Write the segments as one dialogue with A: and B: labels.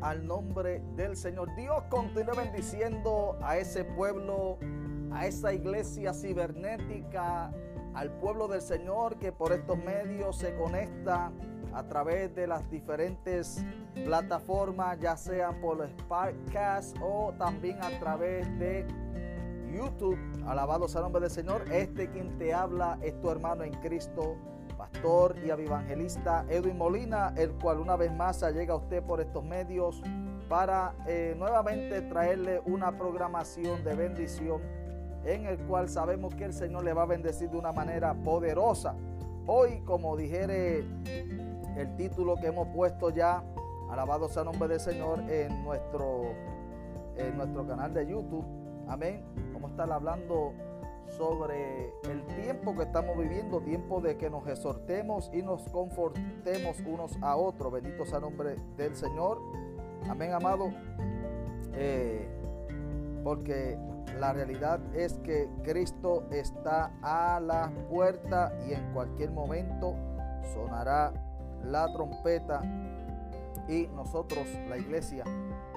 A: Al nombre del Señor. Dios continúe bendiciendo a ese pueblo, a esa iglesia cibernética, al pueblo del Señor que por estos medios se conecta a través de las diferentes plataformas, ya sean por los podcasts o también a través de YouTube. Alabado sea el nombre del Señor. Este quien te habla es tu hermano en Cristo, pastor y evangelista Edwin Molina, el cual una vez más llega a usted por estos medios para eh, nuevamente traerle una programación de bendición en el cual sabemos que el Señor le va a bendecir de una manera poderosa. Hoy, como dijere el título que hemos puesto ya, alabado sea el nombre del Señor, en nuestro, en nuestro canal de YouTube. Amén. Vamos a estar hablando sobre el tiempo que estamos viviendo, tiempo de que nos exhortemos y nos confortemos unos a otros. Bendito sea el nombre del Señor. Amén, amado. Eh, porque la realidad es que Cristo está a la puerta y en cualquier momento sonará la trompeta y nosotros, la iglesia,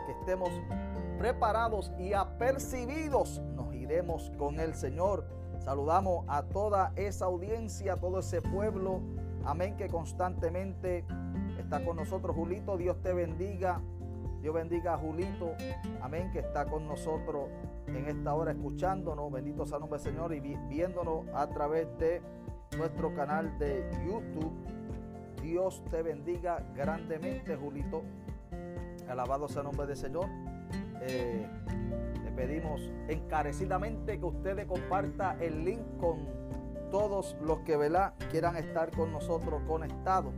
A: que estemos preparados y apercibidos, nos con el Señor. Saludamos a toda esa audiencia, todo ese pueblo, amén, que constantemente está con nosotros. Julito, Dios te bendiga. Dios bendiga a Julito, amén, que está con nosotros en esta hora escuchándonos. Bendito sea el nombre del Señor y viéndonos a través de nuestro canal de YouTube. Dios te bendiga grandemente, Julito. Alabado sea el nombre del Señor. Eh, pedimos encarecidamente que usted le comparta el link con todos los que quieran estar con nosotros conectados.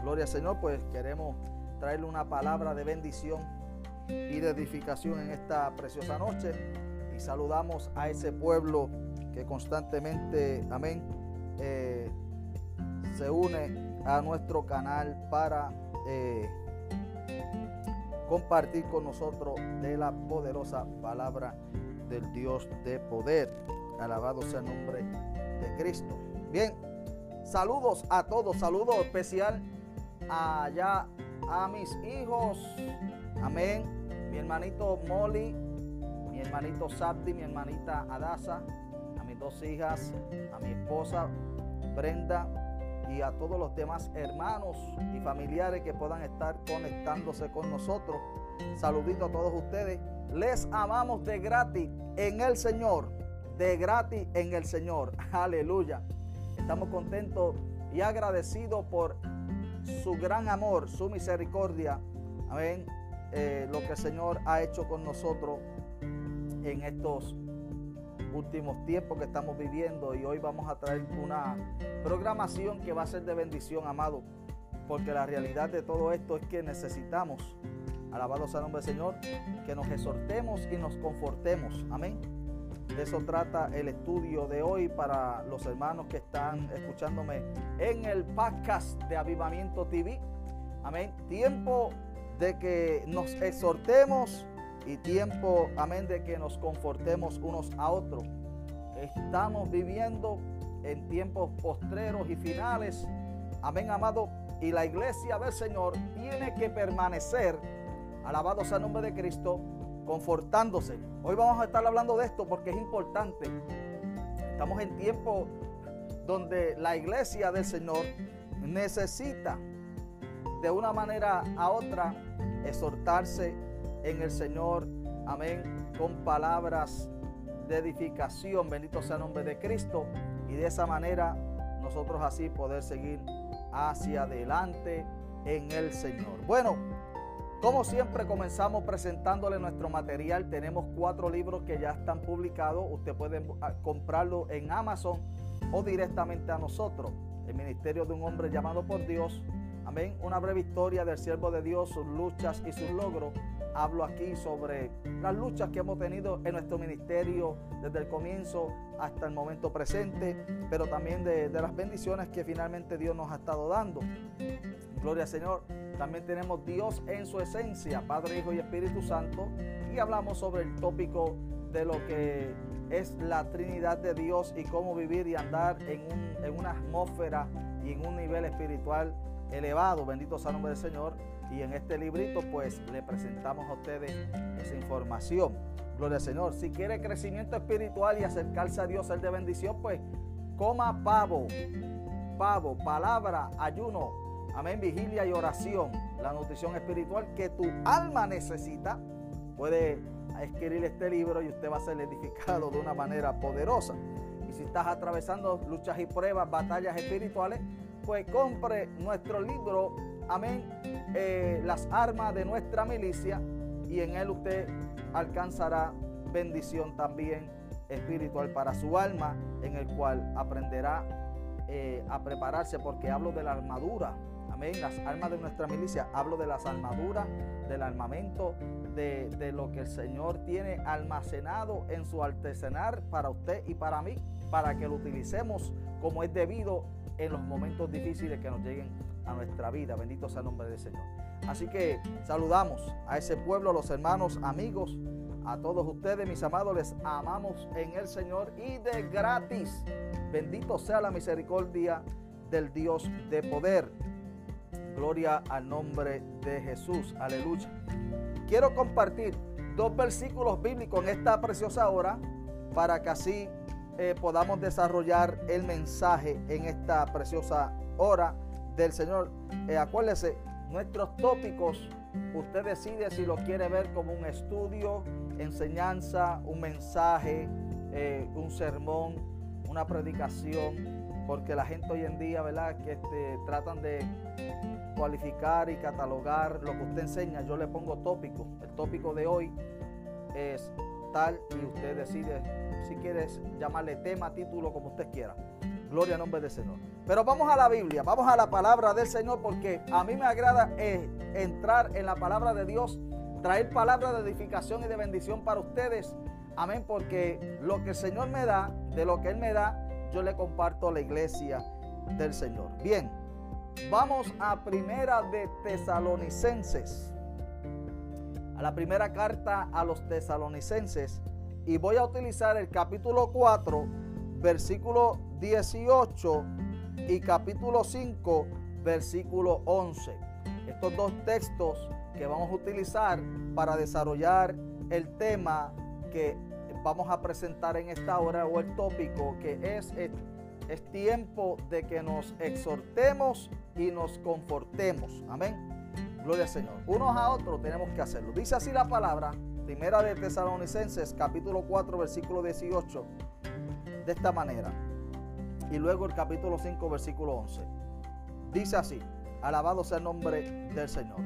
A: Gloria al Señor, pues queremos traerle una palabra de bendición y de edificación en esta preciosa noche. Y saludamos a ese pueblo que constantemente, amén, eh, se une a nuestro canal para eh, compartir con nosotros de la poderosa palabra del Dios de poder. Alabado sea el nombre de Cristo. Bien, saludos a todos, saludos especial allá a mis hijos. Amén. Mi hermanito Molly, mi hermanito Sabdi, mi hermanita Adasa, a mis dos hijas, a mi esposa Brenda y a todos los demás hermanos y familiares que puedan estar conectándose con nosotros. Saludito a todos ustedes. Les amamos de gratis en el Señor. De gratis en el Señor. Aleluya. Estamos contentos y agradecidos por su gran amor, su misericordia. Amén. Eh, lo que el Señor ha hecho con nosotros en estos últimos tiempos que estamos viviendo y hoy vamos a traer una programación que va a ser de bendición, amado, porque la realidad de todo esto es que necesitamos, alabado sea el nombre del Señor, que nos exhortemos y nos confortemos, amén. De eso trata el estudio de hoy para los hermanos que están escuchándome en el podcast de Avivamiento TV. Amén. Tiempo de que nos exhortemos y tiempo, amén, de que nos confortemos unos a otros. Estamos viviendo en tiempos postreros y finales. Amén, amado. Y la iglesia del Señor tiene que permanecer, alabado sea nombre de Cristo, confortándose. Hoy vamos a estar hablando de esto porque es importante. Estamos en tiempos donde la iglesia del Señor necesita de una manera a otra exhortarse en el Señor. Amén. Con palabras de edificación. Bendito sea el nombre de Cristo. Y de esa manera nosotros así poder seguir hacia adelante en el Señor. Bueno, como siempre comenzamos presentándole nuestro material. Tenemos cuatro libros que ya están publicados. Usted puede ah, comprarlo en Amazon o directamente a nosotros. El Ministerio de un Hombre llamado por Dios. Amén. Una breve historia del siervo de Dios, sus luchas y sus logros hablo aquí sobre las luchas que hemos tenido en nuestro ministerio desde el comienzo hasta el momento presente, pero también de, las bendiciones que finalmente Dios nos ha estado dando. Gloria al Señor. También tenemos Dios en su esencia, Padre, Hijo y Espíritu Santo, y hablamos sobre el tópico de lo que es la Trinidad de Dios y cómo vivir y andar en, una atmósfera y en un nivel espiritual elevado. Bendito sea el nombre del Señor Y en este librito pues le presentamos a ustedes esa información. Gloria al Señor. Si quiere crecimiento espiritual y acercarse a Dios, el de bendición, pues coma pavo. Pavo, palabra, ayuno, amén, vigilia y oración. La nutrición espiritual que tu alma necesita. Puede escribir este libro y usted va a ser edificado de una manera poderosa. Y si estás atravesando luchas y pruebas, batallas espirituales, pues compre nuestro libro, amén, eh, las armas de nuestra milicia y en él usted alcanzará bendición también espiritual para su alma, en el cual aprenderá eh, a prepararse, porque hablo de la armadura, amén, las armas de nuestra milicia, hablo de las armaduras, del armamento, de, de lo que el Señor tiene almacenado en su artesanar para usted y para mí, para que lo utilicemos como es debido en los momentos difíciles que nos lleguen a nuestra vida. Bendito sea el nombre del Señor. Así que saludamos a ese pueblo, a los hermanos, amigos, a todos ustedes, mis amados, les amamos en el Señor y de gratis. Bendito sea la misericordia del Dios de poder. Gloria al nombre de Jesús. Aleluya. Quiero compartir dos versículos bíblicos en esta preciosa hora para que así eh, podamos desarrollar el mensaje en esta preciosa hora del Señor. Eh, acuérdese, nuestros tópicos, usted decide si lo quiere ver como un estudio, enseñanza, un mensaje, eh, un sermón, una predicación, porque la gente hoy en día, ¿verdad? Que este, tratan de cualificar y catalogar lo que usted enseña. Yo le pongo tópico. El tópico de hoy es tal y usted decide si quieres llamarle tema, título, como usted quiera. Gloria al nombre del Señor. Pero vamos a la Biblia, vamos a la palabra del Señor porque a mí me agrada eh, entrar en la palabra de Dios, traer palabras de edificación y de bendición para ustedes. Amén, porque lo que el Señor me da, de lo que Él me da, yo le comparto a la iglesia del Señor. Bien, vamos a primera de Tesalonicenses la primera carta a los tesalonicenses y voy a utilizar el capítulo 4, versículo 18 y capítulo 5, versículo 11. Estos dos textos que vamos a utilizar para desarrollar el tema que vamos a presentar en esta hora o el tópico que es, es tiempo de que nos exhortemos y nos confortemos. Amén. Gloria al Señor. Unos a otros tenemos que hacerlo. Dice así la palabra, primera de Tesalonicenses, capítulo 4, versículo 18, de esta manera. Y luego el capítulo 5, versículo 11. Dice así, alabado sea el nombre del Señor.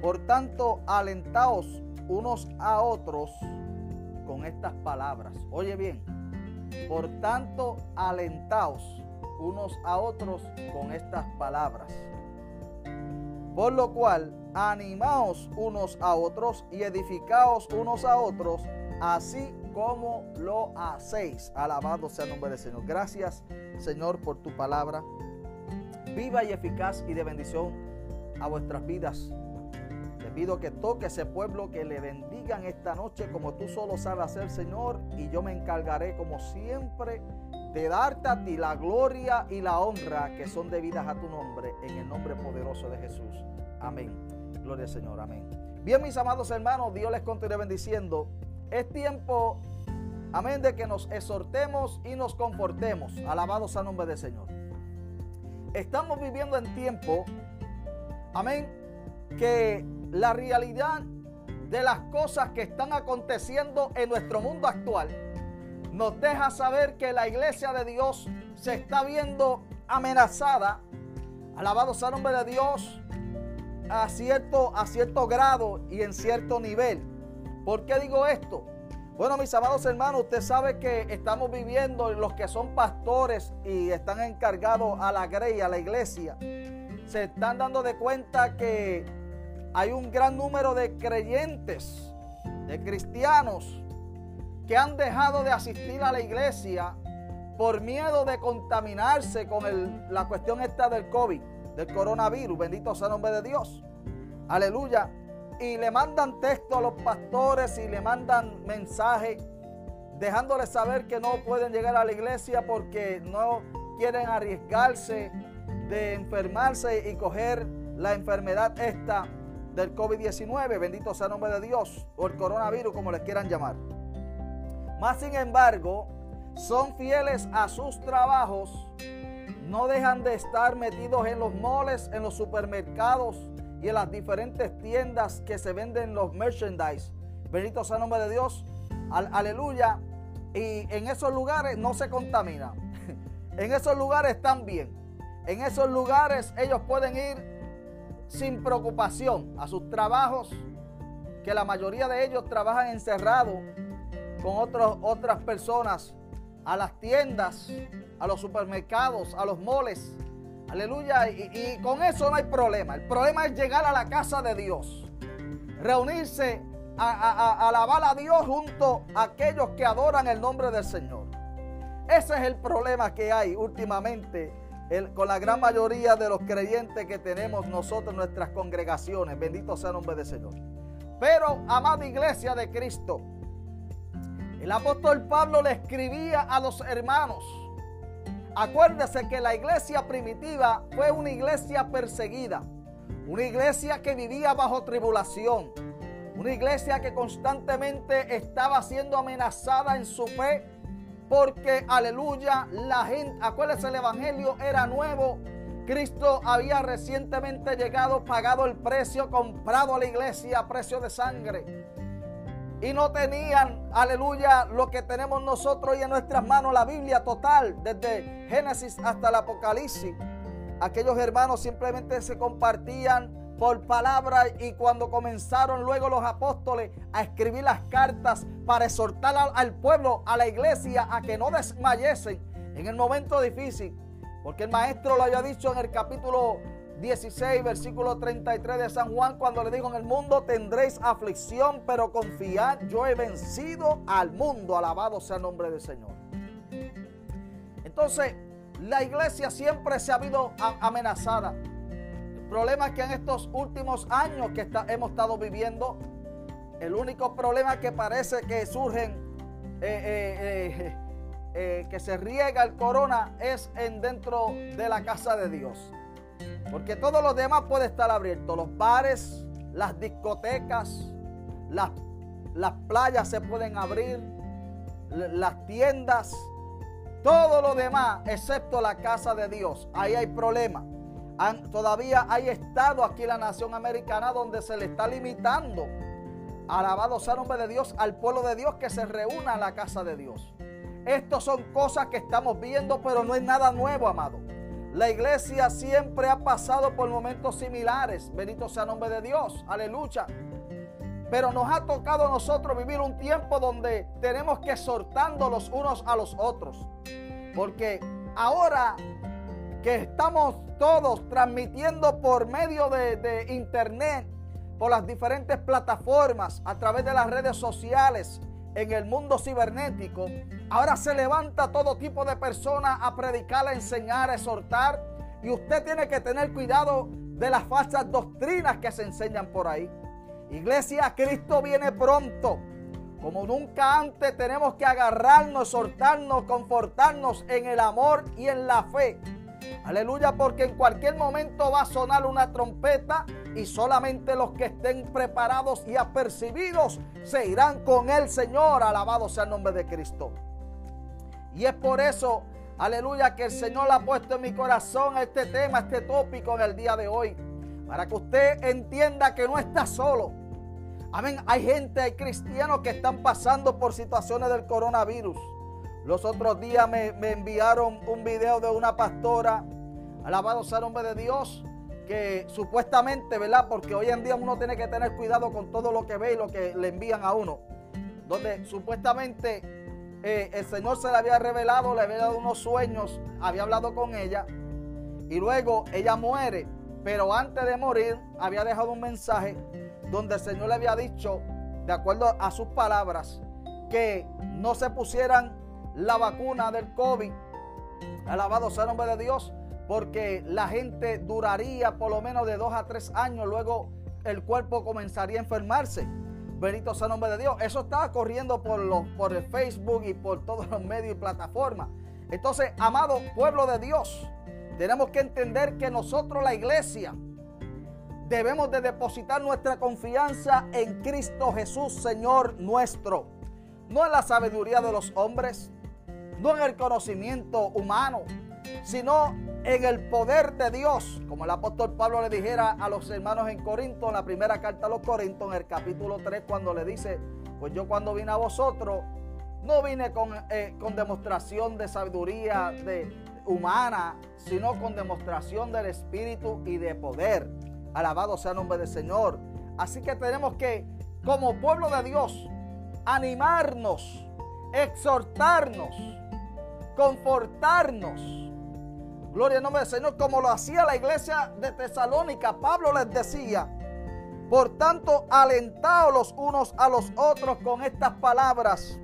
A: Por tanto, alentaos unos a otros con estas palabras. Oye bien, por tanto, alentaos unos a otros con estas palabras. Por lo cual, animaos unos a otros y edificaos unos a otros, así como lo hacéis. Alabado sea el nombre del Señor. Gracias, Señor, por tu palabra. Viva y eficaz y de bendición a vuestras vidas. Te pido que toque ese pueblo, que le bendigan esta noche como tú solo sabes hacer, Señor. Y yo me encargaré, como siempre, de darte a ti la gloria y la honra que son debidas a tu nombre, en el nombre poderoso de Jesús. Amén. Gloria al Señor, amén. Bien, mis amados hermanos, Dios les continúe bendiciendo. Es tiempo, amén, de que nos exhortemos y nos confortemos. Alabados al nombre del Señor. Estamos viviendo en tiempo, amén, que la realidad de las cosas que están aconteciendo en nuestro mundo actual nos deja saber que la iglesia de Dios se está viendo amenazada. Alabado sea el nombre de Dios a cierto, a cierto grado y en cierto nivel. ¿Por qué digo esto? Bueno, mis amados hermanos, usted sabe que estamos viviendo los que son pastores y están encargados a la grey, a la iglesia, se están dando de cuenta que hay un gran número de creyentes, de cristianos, que han dejado de asistir a la iglesia por miedo de contaminarse con la cuestión esta del COVID, del coronavirus. Bendito sea el nombre de Dios. Aleluya. Y le mandan texto a los pastores y le mandan mensaje dejándoles saber que no pueden llegar a la iglesia porque no quieren arriesgarse de enfermarse y coger la enfermedad esta del COVID-19, bendito sea el nombre de Dios, o el coronavirus, como les quieran llamar. Más sin embargo, son fieles a sus trabajos, no dejan de estar metidos en los moles, en los supermercados y en las diferentes tiendas que se venden los merchandise. Bendito sea el nombre de Dios. aleluya. Y en esos lugares no se contamina. en esos lugares están bien. En esos lugares ellos pueden ir sin preocupación a sus trabajos, que la mayoría de ellos trabajan encerrados con otras personas, a las tiendas, a los supermercados, a los moles. Aleluya. Y, con eso no hay problema. El problema es llegar a la casa de Dios. Reunirse a, alabar a Dios junto a aquellos que adoran el nombre del Señor. Ese es el problema que hay últimamente con la gran mayoría de los creyentes que tenemos nosotros nuestras congregaciones. Bendito sea el nombre del Señor. Pero, amada iglesia de Cristo, el apóstol Pablo le escribía a los hermanos. Acuérdese que la iglesia primitiva fue una iglesia perseguida, una iglesia que vivía bajo tribulación, una iglesia que constantemente estaba siendo amenazada en su fe, porque, aleluya, la gente, acuérdese, el evangelio era nuevo. Cristo había recientemente llegado, pagado el precio, comprado a la iglesia a precio de sangre y no tenían, aleluya, lo que tenemos nosotros hoy en nuestras manos, la Biblia total, desde Génesis hasta el Apocalipsis. Aquellos hermanos simplemente se compartían por palabra y cuando comenzaron luego los apóstoles a escribir las cartas para exhortar al, pueblo, a la iglesia, a que no desmayesen en el momento difícil, porque el maestro lo había dicho en el capítulo 16, versículo 33 de San Juan, cuando le dijo, en el mundo tendréis aflicción, pero confiad, yo he vencido al mundo, alabado sea el nombre del Señor. Entonces, la iglesia siempre se ha habido amenazada. El problema es que en estos últimos años que hemos estado viviendo, el único problema que parece que surgen, eh, eh, eh, que se riega el corona, es en dentro de la casa de Dios. Porque todo lo demás puede estar abierto. Los bares, las discotecas, las, las playas se pueden abrir, las tiendas, todo lo demás, excepto la casa de Dios. Ahí hay problema. todavía hay estado aquí en la nación americana donde se le está limitando, alabado sea el nombre de Dios, al pueblo de Dios que se reúna en la casa de Dios. Estas son cosas que estamos viendo, pero no es nada nuevo, amado. La iglesia siempre ha pasado por momentos similares. Bendito sea el nombre de Dios. Aleluya. Pero nos ha tocado a nosotros vivir un tiempo donde tenemos que exhortando los unos a los otros. Porque ahora que estamos todos transmitiendo por medio de, de internet, por las diferentes plataformas, a través de las redes sociales, en el mundo cibernético, ahora se levanta todo tipo de personas a predicar, a enseñar, a exhortar. Y usted tiene que tener cuidado de las falsas doctrinas que se enseñan por ahí. Iglesia, Cristo viene pronto. Como nunca antes tenemos que agarrarnos, exhortarnos, confortarnos en el amor y en la fe. Aleluya, porque en cualquier momento va a sonar una trompeta y solamente los que estén preparados y apercibidos se irán con el Señor. Alabado sea el nombre de Cristo. Y es por eso, aleluya, que el Señor ha puesto en mi corazón este tema, este tópico en el día de hoy. Para que usted entienda que no está solo. Amén. Hay gente, hay cristianos que están pasando por situaciones del coronavirus. Los otros días me, enviaron un video de una pastora, alabado sea el nombre de Dios, que supuestamente, ¿verdad? Porque hoy en día uno tiene que tener cuidado con todo lo que ve y lo que le envían a uno. Donde supuestamente eh, el Señor se le había revelado, le había dado unos sueños, había hablado con ella y luego ella muere. Pero antes de morir había dejado un mensaje donde el Señor le había dicho, de acuerdo a sus palabras, que no se pusieran la vacuna del COVID. Alabado sea el nombre de Dios porque la gente duraría por lo menos de dos a tres años, luego el cuerpo comenzaría a enfermarse. Benito sea el nombre de Dios. Eso estaba corriendo por, los, por el Facebook y por todos los medios y plataformas. Entonces, amado pueblo de Dios, tenemos que entender que nosotros, la iglesia, debemos de depositar nuestra confianza en Cristo Jesús, Señor nuestro. No en la sabiduría de los hombres, no en el conocimiento humano, sino en el poder de Dios, como el apóstol Pablo le dijera a los hermanos en Corinto, en la primera carta a los Corintos, en el capítulo 3, cuando le dice, pues yo cuando vine a vosotros, no vine con, eh, con demostración de sabiduría de, humana, sino con demostración del Espíritu y de poder. Alabado sea el nombre del Señor. Así que tenemos que, como pueblo de Dios, animarnos, exhortarnos, confortarnos. Gloria al nombre del Señor, como lo hacía la iglesia de Tesalónica. Pablo les decía, por tanto, alentaos los unos a los otros con estas palabras.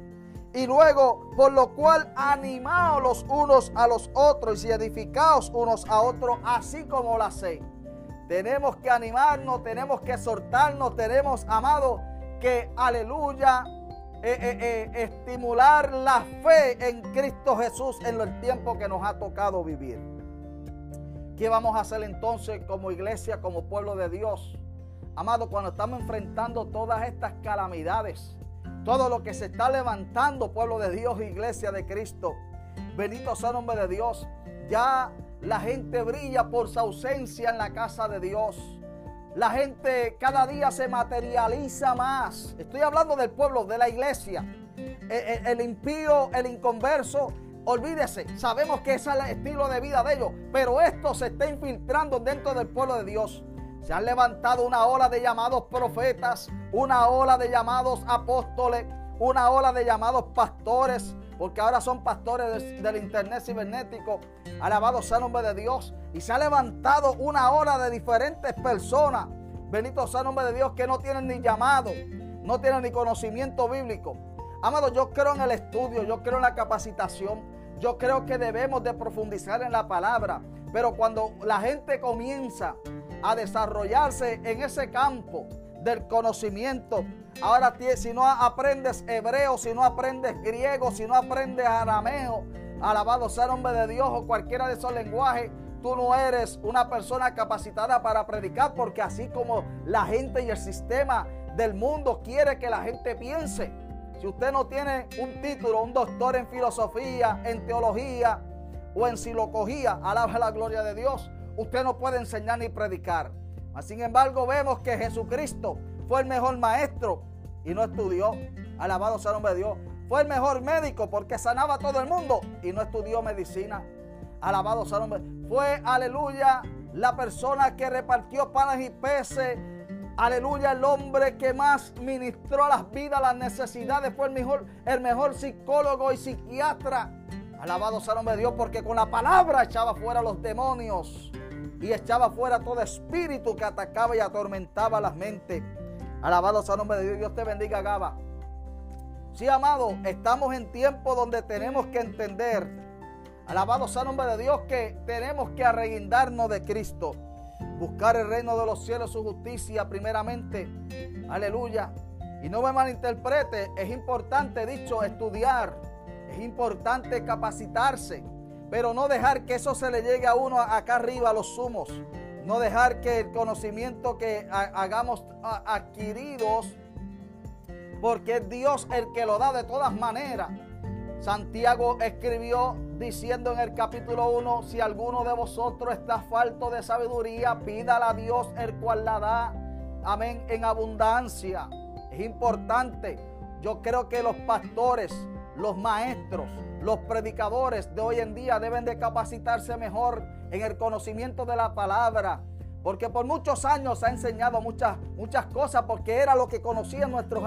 A: Y luego, por lo cual, animaos los unos a los otros y edificaos unos a otros, así como lo hacéis. Tenemos que animarnos, tenemos que exhortarnos, tenemos, amado, que, aleluya, eh, eh, eh, estimular la fe en Cristo Jesús en el tiempo que nos ha tocado vivir. ¿Qué vamos a hacer entonces como iglesia, como pueblo de Dios? Amado, cuando estamos enfrentando todas estas calamidades, todo lo que se está levantando, pueblo de Dios, iglesia de Cristo, bendito sea el nombre de Dios, ya la gente brilla por su ausencia en la casa de Dios. La gente cada día se materializa más. Estoy hablando del pueblo, de la iglesia. El, e, el, impío, el inconverso, olvídese, sabemos que ese es el estilo de vida de ellos, pero esto se está infiltrando dentro del pueblo de Dios. Se han levantado una ola de llamados profetas, una ola de llamados apóstoles, una ola de llamados pastores, porque ahora son pastores del, internet cibernético. Alabado sea el nombre de Dios. Y se ha levantado una ola de diferentes personas. Bendito sea el nombre de Dios que no tienen ni llamado, no tienen ni conocimiento bíblico. Amado, yo creo en el estudio, yo creo en la capacitación. Yo creo que debemos de profundizar en la palabra. Pero cuando la gente comienza a desarrollarse en ese campo del conocimiento. Ahora, si no aprendes hebreo, si no aprendes griego, si no aprendes arameo, alabado sea el nombre de Dios o cualquiera de esos lenguajes, tú no eres una persona capacitada para predicar, porque así como la gente y el sistema del mundo quiere que la gente piense, si usted no tiene un título, un doctor en filosofía, en teología o en silocogía, alaba la gloria de Dios, usted no puede enseñar ni predicar. Sin embargo, vemos que Jesucristo fue el mejor maestro y no estudió. Alabado sea el nombre de Dios. Fue el mejor médico porque sanaba a todo el mundo y no estudió medicina. Alabado sea el nombre. Fue, aleluya, la persona que repartió panes y peces. Aleluya, el hombre que más ministró a las vidas, las necesidades. Fue el mejor, el mejor psicólogo y psiquiatra. Alabado sea el de Dios porque con la palabra echaba fuera los demonios y echaba fuera todo espíritu que atacaba y atormentaba las mentes. Alabado sea el nombre de Dios. Dios te bendiga, Gaba. Sí, amado, estamos en tiempo donde tenemos que entender, alabado sea el nombre de Dios, que tenemos que arreguindarnos de Cristo. Buscar el reino de los cielos, su justicia primeramente. Aleluya. Y no me malinterprete, es importante, dicho, estudiar. Es importante capacitarse. Pero no dejar que eso se le llegue a uno acá arriba, a los sumos. No dejar que el conocimiento que hagamos adquiridos, porque es Dios el que lo da de todas maneras. Santiago escribió diciendo en el capítulo 1, si alguno de vosotros está falto de sabiduría, pídala a Dios el cual la da, amén, en abundancia. Es importante. Yo creo que los pastores, los maestros, los predicadores de hoy en día deben de capacitarse mejor en el conocimiento de la palabra. Porque por muchos años ha enseñado muchas, muchas cosas porque era lo que conocían nuestros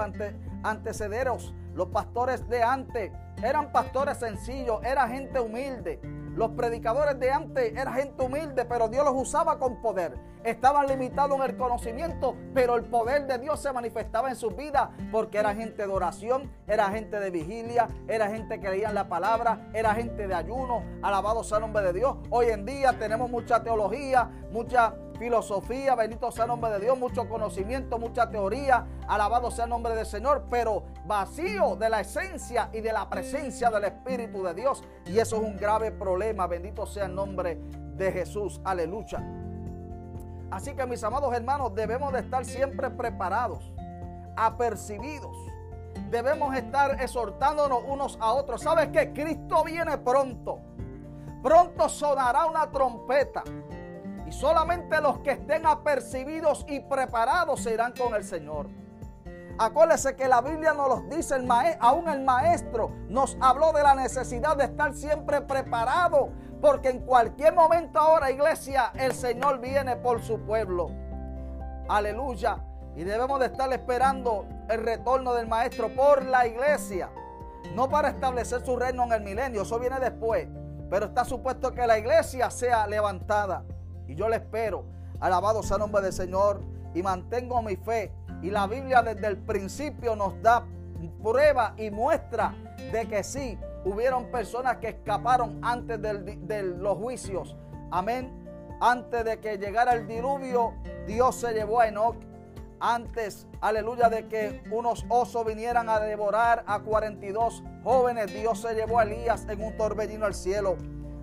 A: antecederos. Los pastores de antes eran pastores sencillos, era gente humilde. Los predicadores de antes eran gente humilde, pero Dios los usaba con poder. Estaban limitados en el conocimiento, pero el poder de Dios se manifestaba en sus vidas porque era gente de oración, era gente de vigilia, era gente que leía la palabra, era gente de ayuno. Alabado sea el nombre de Dios. Hoy en día tenemos mucha teología, mucha filosofía, bendito sea el nombre de Dios, mucho conocimiento, mucha teoría, alabado sea el nombre del Señor, pero vacío de la esencia y de la presencia del Espíritu de Dios. Y eso es un grave problema, bendito sea el nombre de Jesús, aleluya. Así que mis amados hermanos, debemos de estar siempre preparados, apercibidos. Debemos estar exhortándonos unos a otros. ¿Sabes que Cristo viene pronto? Pronto sonará una trompeta. Y solamente los que estén apercibidos y preparados se irán con el Señor. Acuérdese que la Biblia nos lo dice, el aún el maestro nos habló de la necesidad de estar siempre preparado, porque en cualquier momento ahora, iglesia, el Señor viene por su pueblo. Aleluya. Y debemos de estar esperando el retorno del maestro por la iglesia, no para establecer su reino en el milenio, eso viene después, pero está supuesto que la iglesia sea levantada. Y yo le espero, alabado sea el nombre del Señor, y mantengo mi fe y la Biblia desde el principio nos da prueba y muestra de que sí, hubieron personas que escaparon antes de los juicios. Amén. Antes de que llegara el diluvio, Dios se llevó a Enoch. Antes, aleluya, de que unos osos vinieran a devorar a 42 jóvenes, Dios se llevó a Elías en un torbellino al cielo.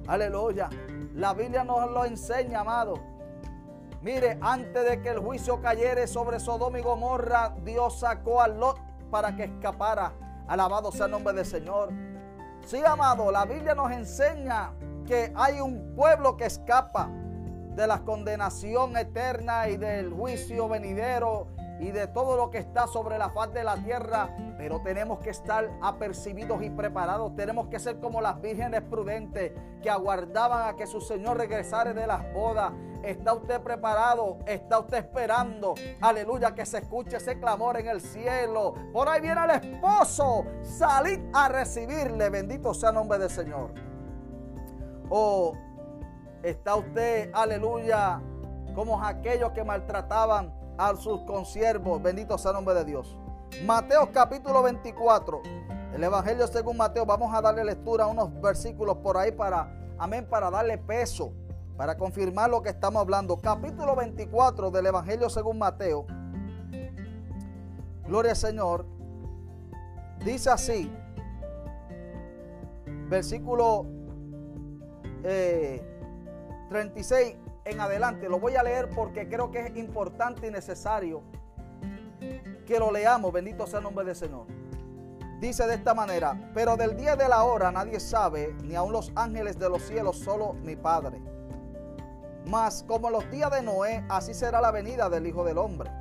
A: Aleluya. La Biblia nos lo enseña, amado. Mire, antes de que el juicio cayere sobre Sodoma y Gomorra, Dios sacó a Lot para que escapara. Alabado sea el nombre del Señor. Sí, amado, la Biblia nos enseña que hay un pueblo que escapa de la condenación eterna y del juicio venidero y de todo lo que está sobre la faz de la tierra, pero tenemos que estar apercibidos y preparados. Tenemos que ser como las vírgenes prudentes que aguardaban a que su Señor regresara de las bodas. ¿Está usted preparado? ¿Está usted esperando? Aleluya, que se escuche ese clamor en el cielo. Por ahí viene el esposo. Salid a recibirle. Bendito sea el nombre del Señor. Oh, está usted, aleluya, como aquellos que maltrataban a sus consiervos. Bendito sea el nombre de Dios. Mateo capítulo 24. El Evangelio según Mateo. Vamos a darle lectura a unos versículos por ahí para, amén, para darle peso, para confirmar lo que estamos hablando. Capítulo 24 del Evangelio según Mateo. Gloria al Señor. Dice así. Versículo 36 eh, en adelante. Lo voy a leer porque creo que es importante y necesario que lo leamos. Bendito sea el nombre del Señor. Dice de esta manera, pero del día de la hora nadie sabe, ni aun los ángeles de los cielos, solo mi Padre. Mas como los días de Noé, así será la venida del Hijo del Hombre.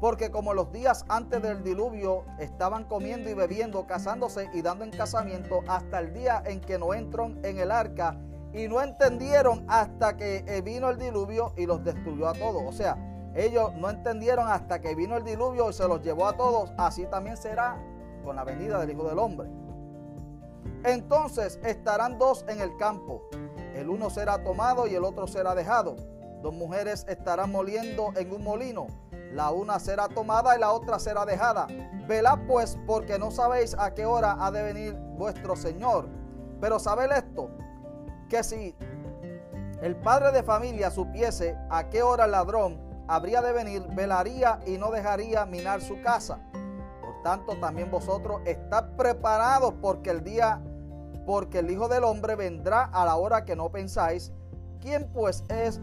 A: Porque como los días antes del diluvio estaban comiendo y bebiendo, casándose y dando en casamiento, hasta el día en que no entró en el arca y no entendieron hasta que eh, vino el diluvio y los destruyó a todos. O sea, ellos no entendieron hasta que vino el diluvio y se los llevó a todos. Así también será con la venida del Hijo del Hombre. Entonces estarán dos en el campo. El uno será tomado y el otro será dejado. Dos mujeres estarán moliendo en un molino. La una será tomada y la otra será dejada. Velad pues porque no sabéis a qué hora ha de venir vuestro Señor. Pero sabed esto, que si el padre de familia supiese a qué hora el ladrón habría de venir, velaría y no dejaría minar su casa. Por tanto, también vosotros estad preparados porque el día, porque el Hijo del Hombre vendrá a la hora que no pensáis. ¿Quién pues es?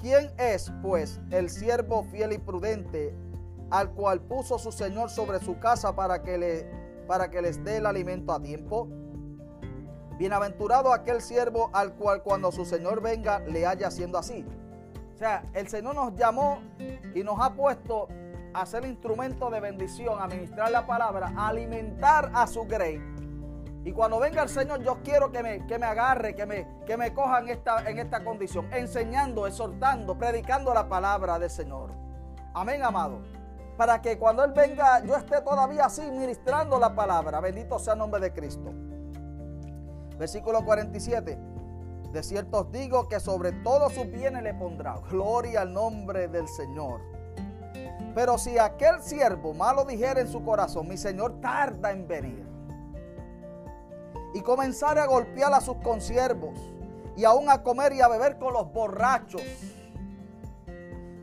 A: ¿Quién es pues el siervo fiel y prudente al cual puso su Señor sobre su casa para que le para que les dé el alimento a tiempo? Bienaventurado aquel siervo al cual cuando su Señor venga le haya haciendo así. O sea, el Señor nos llamó y nos ha puesto a ser instrumento de bendición, a ministrar la palabra, a alimentar a su grey. Y cuando venga el Señor, yo quiero que me, que me agarre, que me, que me coja esta, en esta condición, enseñando, exhortando, predicando la palabra del Señor. Amén, amado. Para que cuando Él venga, yo esté todavía así ministrando la palabra. Bendito sea el nombre de Cristo. Versículo 47. De cierto os digo que sobre todos sus bienes le pondrá. Gloria al nombre del Señor. Pero si aquel siervo malo dijera en su corazón, mi Señor tarda en venir, y comenzara a golpear a sus consiervos, y aún a comer y a beber con los borrachos,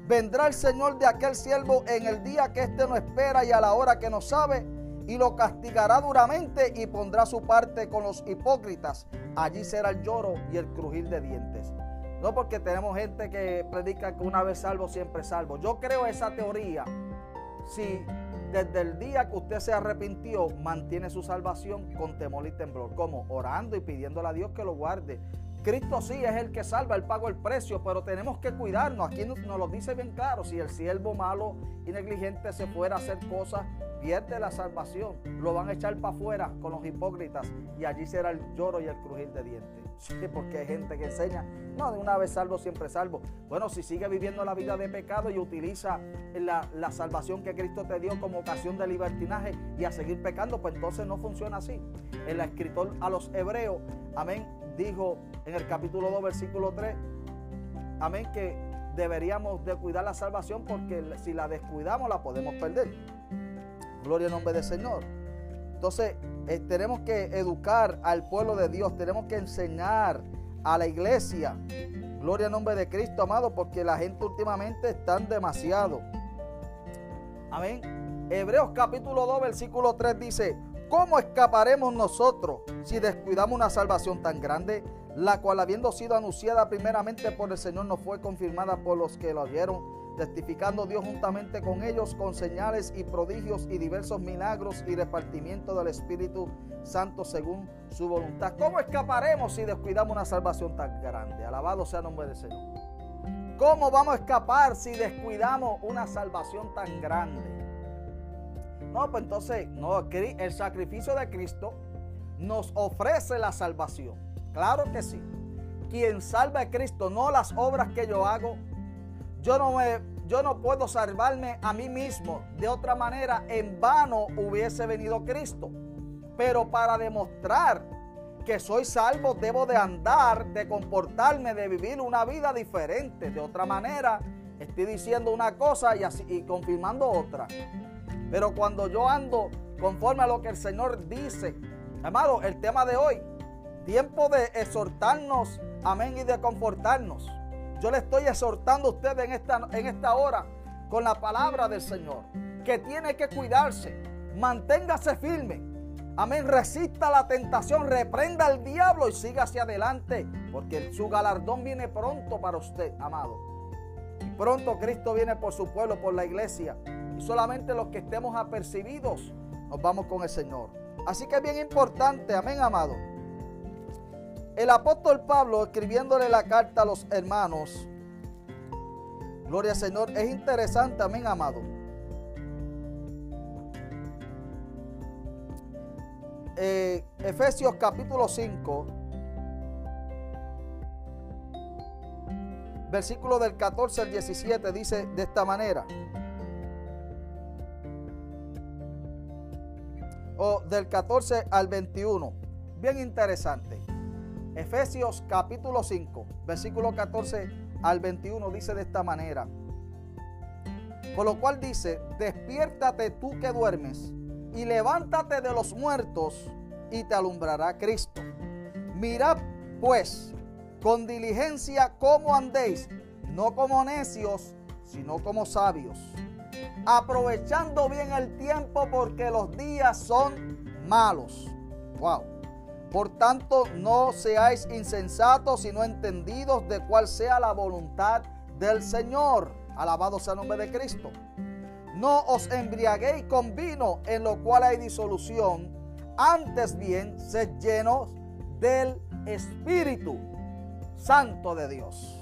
A: vendrá el Señor de aquel siervo en el día que éste no espera y a la hora que no sabe, y lo castigará duramente y pondrá su parte con los hipócritas. Allí será el lloro y el crujir de dientes. No porque tenemos gente que predica que una vez salvo, siempre salvo. Yo creo esa teoría. Si desde el día que usted se arrepintió, mantiene su salvación con temor y temblor. como Orando y pidiéndole a Dios que lo guarde. Cristo sí es el que salva, Él pagó el precio, pero tenemos que cuidarnos. Aquí nos, lo dice bien claro. Si el siervo malo y negligente se fuera a hacer cosas, pierde la salvación. Lo van a echar para afuera con los hipócritas y allí será el lloro y el crujir de dientes. Porque hay gente que enseña, no, de una vez salvo, siempre salvo. Bueno, si sigue viviendo la vida de pecado y utiliza la, la salvación que Cristo te dio como ocasión de libertinaje y a seguir pecando, pues entonces no funciona así. El escritor a los hebreos, amén, dijo en el capítulo 2, versículo 3, amén, que deberíamos de cuidar la salvación porque si la descuidamos la podemos perder. Gloria al nombre del Señor. Entonces, eh, tenemos que educar al pueblo de Dios, tenemos que enseñar a la iglesia. Gloria al nombre de Cristo, amado, porque la gente últimamente está demasiado. Amén. Hebreos capítulo 2, versículo 3 dice, ¿cómo escaparemos nosotros si descuidamos una salvación tan grande, la cual habiendo sido anunciada primeramente por el Señor no fue confirmada por los que lo oyeron? testificando Dios juntamente con ellos con señales y prodigios y diversos milagros y repartimiento del Espíritu Santo según su voluntad. ¿Cómo escaparemos si descuidamos una salvación tan grande? Alabado sea el nombre del Señor. ¿Cómo vamos a escapar si descuidamos una salvación tan grande? No, pues entonces, no, el sacrificio de Cristo nos ofrece la salvación. Claro que sí. Quien salva a Cristo, no las obras que yo hago, yo no, me, yo no puedo salvarme a mí mismo. De otra manera, en vano hubiese venido Cristo. Pero para demostrar que soy salvo, debo de andar, de comportarme, de vivir una vida diferente. De otra manera, estoy diciendo una cosa y, así, y confirmando otra. Pero cuando yo ando conforme a lo que el Señor dice, amado, el tema de hoy, tiempo de exhortarnos, amén, y de confortarnos. Yo le estoy exhortando a usted en esta, en esta hora con la palabra del Señor, que tiene que cuidarse, manténgase firme. Amén, resista la tentación, reprenda al diablo y siga hacia adelante, porque su galardón viene pronto para usted, amado. Pronto Cristo viene por su pueblo, por la iglesia. Y solamente los que estemos apercibidos nos vamos con el Señor. Así que es bien importante, amén, amado el apóstol Pablo escribiéndole la carta a los hermanos, gloria al Señor, es interesante, amén, amado. Eh, Efesios capítulo 5, versículo del 14 al 17 dice de esta manera. O del 14 al 21. Bien interesante. Efesios capítulo 5, versículo 14 al 21 dice de esta manera. Por lo cual dice, despiértate tú que duermes y levántate de los muertos y te alumbrará Cristo. Mirad pues con diligencia cómo andéis, no como necios, sino como sabios, aprovechando bien el tiempo porque los días son malos. Wow. Por tanto, no seáis insensatos, sino entendidos de cuál sea la voluntad del Señor. Alabado sea el nombre de Cristo. No os embriaguéis con vino, en lo cual hay disolución. Antes bien, sed llenos del Espíritu Santo de Dios.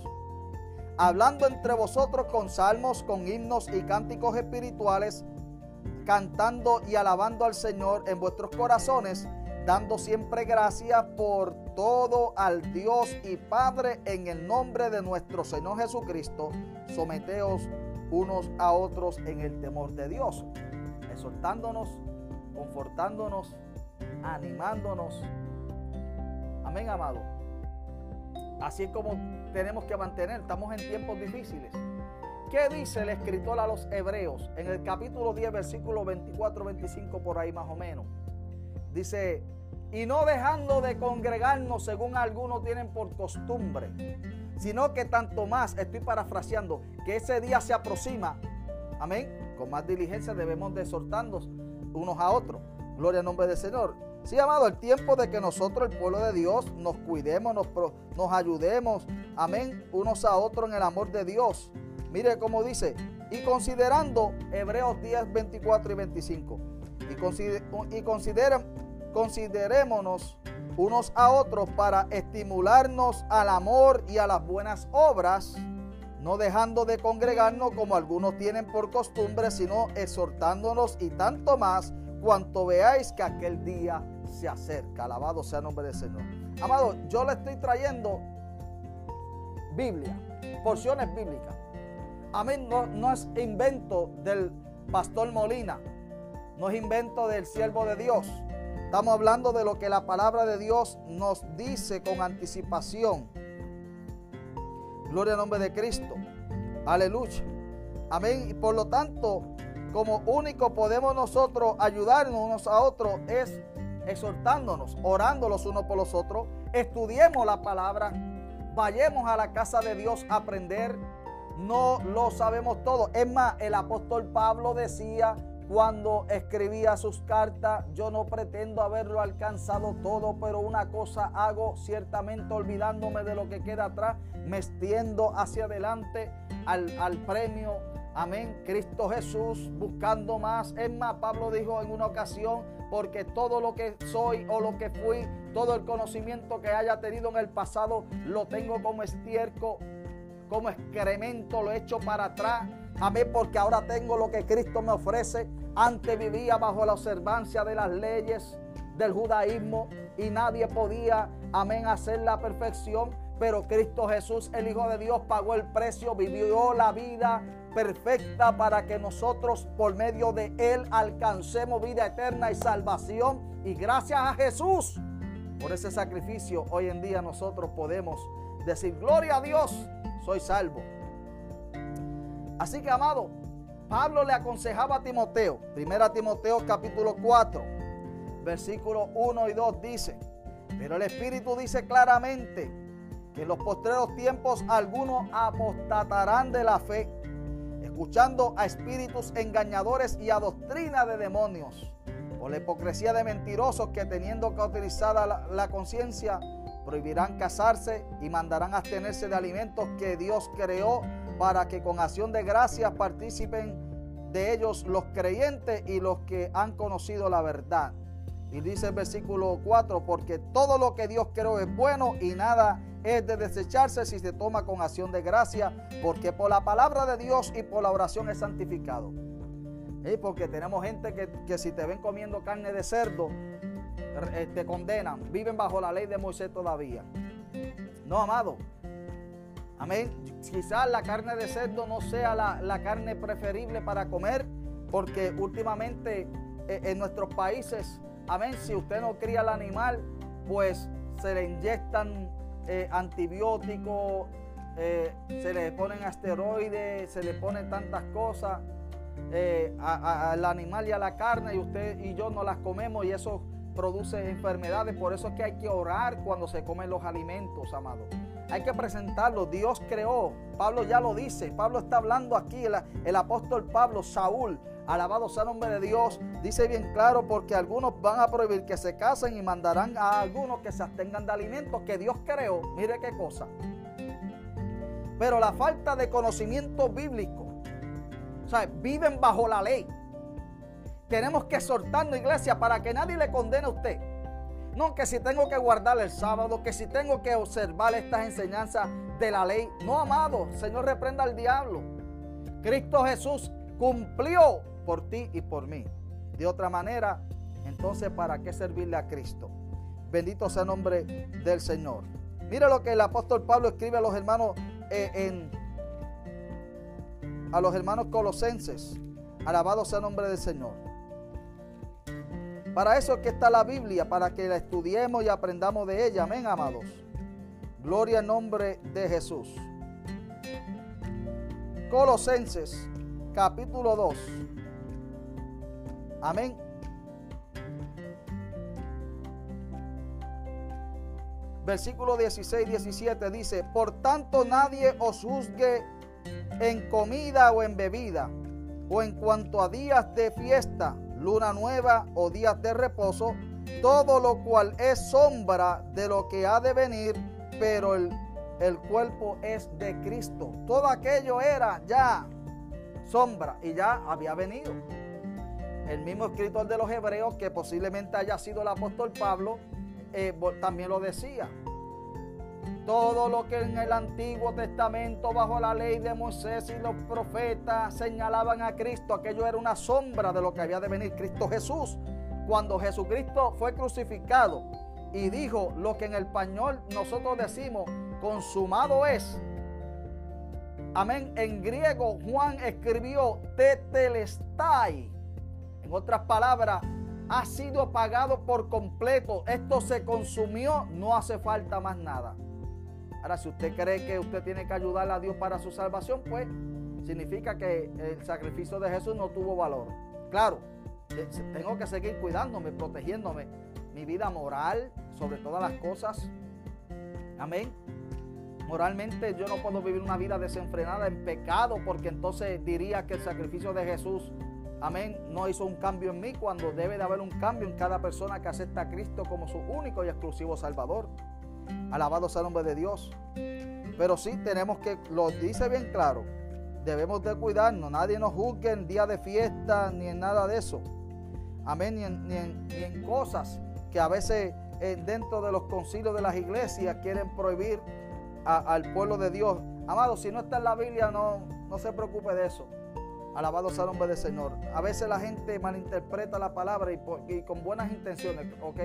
A: Hablando entre vosotros con salmos, con himnos y cánticos espirituales, cantando y alabando al Señor en vuestros corazones dando siempre gracias por todo al Dios y Padre en el nombre de nuestro Señor Jesucristo. Someteos unos a otros en el temor de Dios, exhortándonos, confortándonos, animándonos. Amén, amado. Así como tenemos que mantener, estamos en tiempos difíciles. ¿Qué dice el escritor a los hebreos en el capítulo 10, versículo 24-25 por ahí más o menos? Dice, y no dejando de congregarnos según algunos tienen por costumbre, sino que tanto más, estoy parafraseando, que ese día se aproxima, amén, con más diligencia debemos de exhortarnos unos a otros, gloria al nombre del Señor, Sí, amado, el tiempo de que nosotros, el pueblo de Dios, nos cuidemos, nos, nos ayudemos, amén, unos a otros en el amor de Dios. Mire cómo dice, y considerando Hebreos 10, 24 y 25, y, y considerémonos unos a otros para estimularnos al amor y a las buenas obras, no dejando de congregarnos como algunos tienen por costumbre, sino exhortándonos y tanto más cuanto veáis que aquel día se acerca. Alabado sea el nombre del Señor. Amado, yo le estoy trayendo Biblia, porciones bíblicas. Amén, no, no es invento del pastor Molina, no es invento del siervo de Dios. Estamos hablando de lo que la palabra de Dios nos dice con anticipación. Gloria al nombre de Cristo. Aleluya. Amén. Y por lo tanto, como único podemos nosotros ayudarnos unos a otros es exhortándonos, orando los unos por los otros, estudiemos la palabra, vayamos a la casa de Dios a aprender. No lo sabemos todo. Es más, el apóstol Pablo decía cuando escribía sus cartas, yo no pretendo haberlo alcanzado todo, pero una cosa hago, ciertamente olvidándome de lo que queda atrás, me extiendo hacia adelante al, al premio Amén. Cristo Jesús buscando más. Es más, Pablo dijo en una ocasión, porque todo lo que soy o lo que fui, todo el conocimiento que haya tenido en el pasado, lo tengo como estiércol, como excremento, lo he hecho para atrás. Amén, porque ahora tengo lo que Cristo me ofrece. Antes vivía bajo la observancia de las leyes del judaísmo y nadie podía, amén, hacer la perfección. Pero Cristo Jesús, el Hijo de Dios, pagó el precio, vivió la vida perfecta para que nosotros por medio de Él alcancemos vida eterna y salvación. Y gracias a Jesús por ese sacrificio, hoy en día nosotros podemos decir, gloria a Dios, soy salvo. Así que, amado, Pablo le aconsejaba a Timoteo, 1 Timoteo capítulo 4, versículos 1 y 2 dice, pero el Espíritu dice claramente que en los postreros tiempos algunos apostatarán de la fe escuchando a espíritus engañadores y a doctrina de demonios, por la hipocresía de mentirosos que teniendo cauterizada la, la conciencia, prohibirán casarse y mandarán abstenerse de alimentos que Dios creó para que con acción de gracias participen de ellos los creyentes y los que han conocido la verdad. Y dice el versículo 4, porque todo lo que Dios creó es bueno y nada es de desecharse si se toma con acción de gracia, porque por la palabra de Dios y por la oración es santificado. Y porque tenemos gente que, si te ven comiendo carne de cerdo, eh, te condenan, viven bajo la ley de Moisés todavía. No, amado. Amén. Quizás la carne de cerdo no sea la, la carne preferible para comer, porque últimamente eh, en nuestros países, amén, si usted no cría el animal, pues se le inyectan eh, antibióticos, eh, se le ponen asteroides, se le ponen tantas cosas eh, al animal y a la carne y usted y yo no las comemos y eso produce enfermedades. Por eso es que hay que orar cuando se comen los alimentos, amados. Hay que presentarlo. Dios creó. Pablo ya lo dice. Pablo está hablando aquí. El, apóstol Pablo, Saúl, alabado sea el nombre de Dios, dice bien claro porque algunos van a prohibir que se casen y mandarán a algunos que se abstengan de alimentos que Dios creó. Mire qué cosa. Pero la falta de conocimiento bíblico. O sea, viven bajo la ley. Tenemos que exhortarnos, iglesia, para que nadie le condene a usted. No, que si tengo que guardar el sábado, que si tengo que observar estas enseñanzas de la ley. No, amado, Señor reprenda al diablo. Cristo Jesús cumplió por ti y por mí. De otra manera, entonces, ¿para qué servirle a Cristo? Bendito sea el nombre del Señor. Mira lo que el apóstol Pablo escribe a los hermanos eh, en a los hermanos colosenses. Alabado sea el nombre del Señor. Para eso es que está la Biblia, para que la estudiemos y aprendamos de ella. Amén, amados. Gloria al nombre de Jesús. Colosenses, capítulo 2. Amén. Versículo 16 17 dice, por tanto nadie os juzgue en comida o en bebida, o en cuanto a días de fiesta luna nueva o días de reposo, todo lo cual es sombra de lo que ha de venir, pero el, el cuerpo es de Cristo. Todo aquello era ya sombra y ya había venido. El mismo escritor de los Hebreos, que posiblemente haya sido el apóstol Pablo, eh, también lo decía. Todo lo que en el Antiguo Testamento, bajo la ley de Moisés y los profetas, señalaban a Cristo, aquello era una sombra de lo que había de venir Cristo Jesús. Cuando Jesucristo fue crucificado y dijo lo que en el español nosotros decimos, consumado es. Amén. En griego Juan escribió tetelestai. En otras palabras, ha sido pagado por completo. Esto se consumió, no hace falta más nada. Ahora, si usted cree que usted tiene que ayudarle a Dios para su salvación, pues significa que el sacrificio de Jesús no tuvo valor. Claro, tengo que seguir cuidándome, protegiéndome, mi vida moral sobre todas las cosas. Amén. Moralmente yo no puedo vivir una vida desenfrenada en pecado porque entonces diría que el sacrificio de Jesús amén, no hizo un cambio en mí cuando debe de haber un cambio en cada persona que acepta a Cristo como su único y exclusivo Salvador. Alabado sea el nombre de Dios. Pero sí tenemos que, lo dice bien claro, debemos de cuidarnos. Nadie nos juzgue en día de fiesta ni en nada de eso. Amén, ni en, cosas que a veces eh, dentro de los concilios de las iglesias quieren prohibir al pueblo de Dios. Amado, si no está en la Biblia, no, no se preocupe de eso. Alabado sea el nombre del Señor. A veces la gente malinterpreta la palabra y, con buenas intenciones, ¿ok?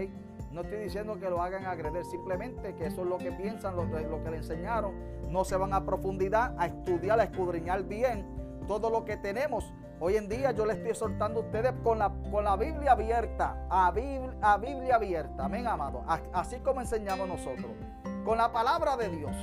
A: No estoy diciendo que lo hagan agredir, simplemente que eso es lo que piensan, lo, que le enseñaron. No se van a profundidad, a estudiar, a escudriñar bien todo lo que tenemos. Hoy en día yo le estoy soltando a ustedes con la, con la Biblia abierta, a, Biblia, a Biblia abierta, amén, amado. Así como enseñamos nosotros, con la palabra de Dios.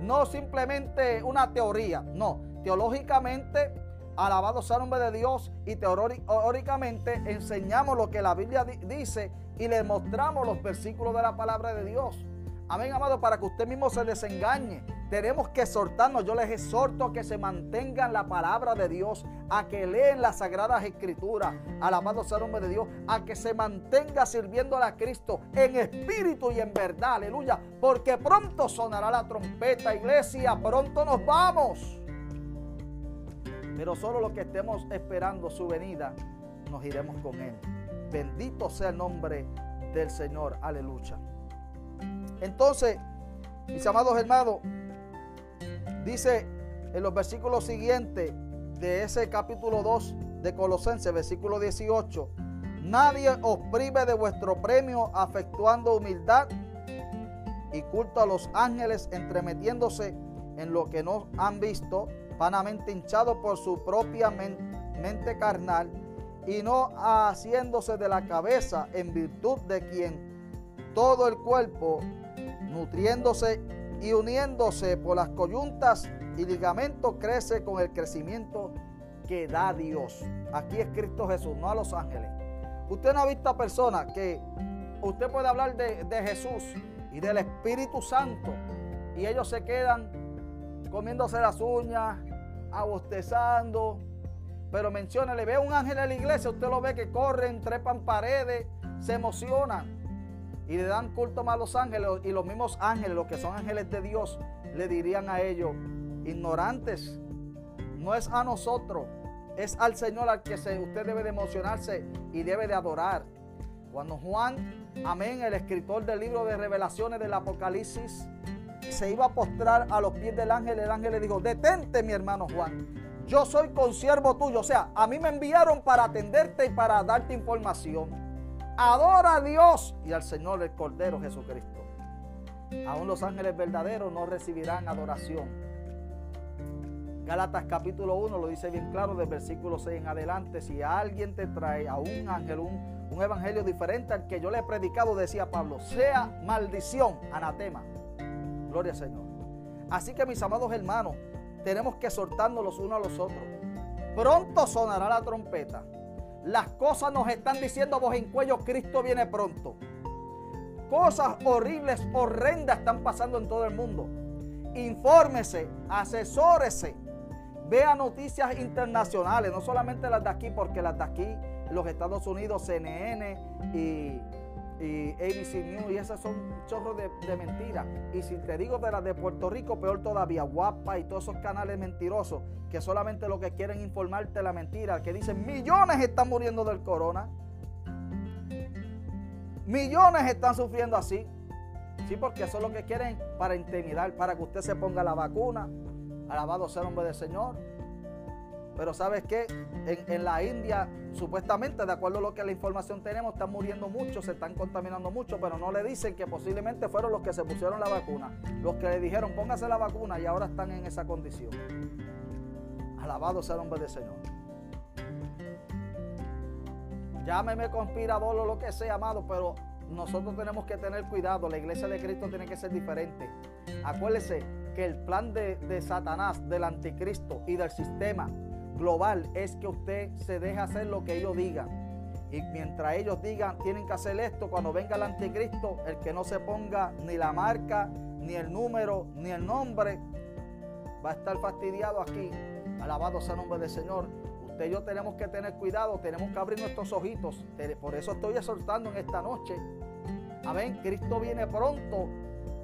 A: No simplemente una teoría, no, teológicamente Alabado sea el nombre de Dios y teóricamente enseñamos lo que la Biblia dice y le mostramos los versículos de la palabra de Dios. Amén, amado, para que usted mismo se desengañe. Tenemos que exhortarnos. Yo les exhorto a que se mantengan la palabra de Dios, a que leen las sagradas escrituras. Alabado sea el nombre de Dios, a que se mantenga sirviendo a Cristo en espíritu y en verdad. Aleluya. Porque pronto sonará la trompeta, iglesia. Pronto nos vamos. Pero solo los que estemos esperando su venida, nos iremos con Él. Bendito sea el nombre del Señor. Aleluya. Entonces, mis amados hermanos, dice en los versículos siguientes de ese capítulo 2 de Colosenses, versículo 18, nadie os prive de vuestro premio afectuando humildad y culto a los ángeles, entremetiéndose en lo que no han visto vanamente hinchado por su propia mente carnal y no haciéndose de la cabeza en virtud de quien todo el cuerpo, nutriéndose y uniéndose por las coyuntas y ligamentos, crece con el crecimiento que da Dios. Aquí es Cristo Jesús, no a los ángeles. Usted no ha visto a personas que usted puede hablar de, de Jesús y del Espíritu Santo y ellos se quedan comiéndose las uñas, abostezando. Pero menciona, le ve un ángel en la iglesia, usted lo ve que corren, trepan paredes, se emocionan y le dan culto a los ángeles. Y los mismos ángeles, los que son ángeles de Dios, le dirían a ellos, ignorantes, no es a nosotros, es al Señor al que usted debe de emocionarse y debe de adorar. Cuando Juan, amén, el escritor del libro de revelaciones del Apocalipsis, se iba a postrar a los pies del ángel, el ángel le dijo, detente mi hermano Juan, yo soy consiervo tuyo, o sea, a mí me enviaron para atenderte y para darte información. Adora a Dios y al Señor el Cordero Jesucristo. Aún los ángeles verdaderos no recibirán adoración. Gálatas capítulo 1 lo dice bien claro del versículo 6 en adelante. Si alguien te trae a un ángel un, un evangelio diferente al que yo le he predicado, decía Pablo, sea maldición, anatema. Gloria al Señor. Así que mis amados hermanos, tenemos que soltarnos los unos a los otros. Pronto sonará la trompeta. Las cosas nos están diciendo vos en cuello, Cristo viene pronto. Cosas horribles, horrendas están pasando en todo el mundo. Infórmese, asesórese, vea noticias internacionales, no solamente las de aquí, porque las de aquí, los Estados Unidos, CNN y y ABC News y esas son chorros de, de mentiras. Y si te digo de las de Puerto Rico, peor todavía, Guapa y todos esos canales mentirosos que solamente lo que quieren informarte la mentira, que dicen millones están muriendo del corona. Millones están sufriendo así. Sí, porque eso es lo que quieren para intimidar, para que usted se ponga la vacuna. Alabado sea el nombre del Señor. Pero ¿sabes qué? En, la India, supuestamente, de acuerdo a lo que la información tenemos, están muriendo muchos, se están contaminando mucho, pero no le dicen que posiblemente fueron los que se pusieron la vacuna, los que le dijeron póngase la vacuna y ahora están en esa condición. Alabado sea el nombre del Señor. Llámeme conspirador o lo que sea, amado, pero nosotros tenemos que tener cuidado. La iglesia de Cristo tiene que ser diferente. Acuérdese que el plan de, de Satanás, del anticristo y del sistema global es que usted se deje hacer lo que ellos digan. Y mientras ellos digan, tienen que hacer esto, cuando venga el anticristo, el que no se ponga ni la marca, ni el número, ni el nombre, va a estar fastidiado aquí. Alabado sea el nombre del Señor. Usted y yo tenemos que tener cuidado, tenemos que abrir nuestros ojitos. Por eso estoy exhortando en esta noche. Amén. Cristo viene pronto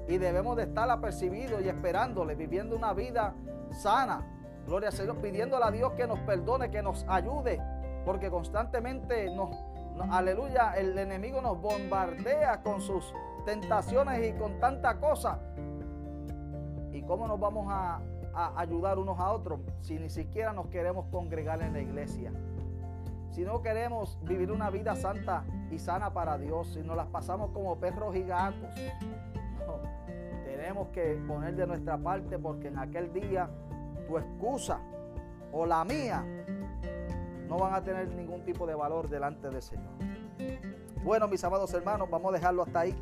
A: y debemos de estar apercibidos y esperándole, viviendo una vida sana, Gloria al Señor, pidiéndole a Dios que nos perdone, que nos ayude, porque constantemente nos, aleluya, el enemigo nos bombardea con sus tentaciones y con tanta cosa. ¿Y cómo nos vamos a, ayudar unos a otros si ni siquiera nos queremos congregar en la iglesia? Si no queremos vivir una vida santa y sana para Dios, si nos las pasamos como perros y gatos, tenemos que poner de nuestra parte porque en aquel día tu excusa o la mía no van a tener ningún tipo de valor delante del Señor. Bueno, mis amados hermanos, vamos a dejarlo hasta ahí.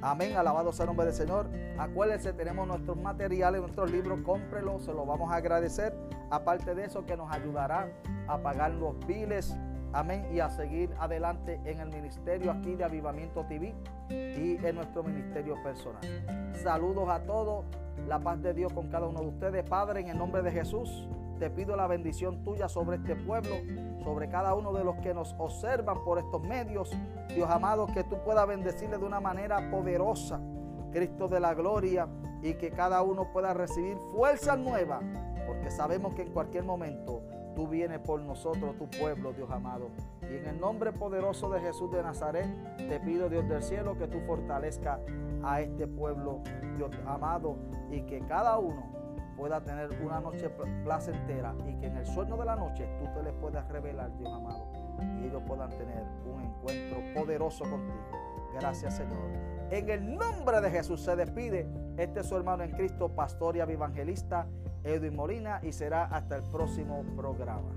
A: Amén, alabado sea el nombre del Señor. Acuérdense, tenemos nuestros materiales, nuestros libros, cómprelo, se los vamos a agradecer. Aparte de eso, que nos ayudará a pagar los biles, amén, y a seguir adelante en el ministerio aquí de Avivamiento TV y en nuestro ministerio personal. Saludos a todos. La paz de Dios con cada uno de ustedes. Padre, en el nombre de Jesús, te pido la bendición tuya sobre este pueblo, sobre cada uno de los que nos observan por estos medios. Dios amado, que tú puedas bendecirle de una manera poderosa, Cristo de la gloria, y que cada uno pueda recibir fuerza nueva, porque sabemos que en cualquier momento tú vienes por nosotros, tu pueblo, Dios amado. Y en el nombre poderoso de Jesús de Nazaret, te pido, Dios del cielo, que tú fortalezca a este pueblo, Dios amado, y que cada uno pueda tener una noche placentera y que en el sueño de la noche tú te les puedas revelar, Dios amado, y ellos puedan tener un encuentro poderoso contigo. Gracias, Señor. En el nombre de Jesús se despide este es su hermano en Cristo, pastor y evangelista Edwin Molina y será hasta el próximo programa.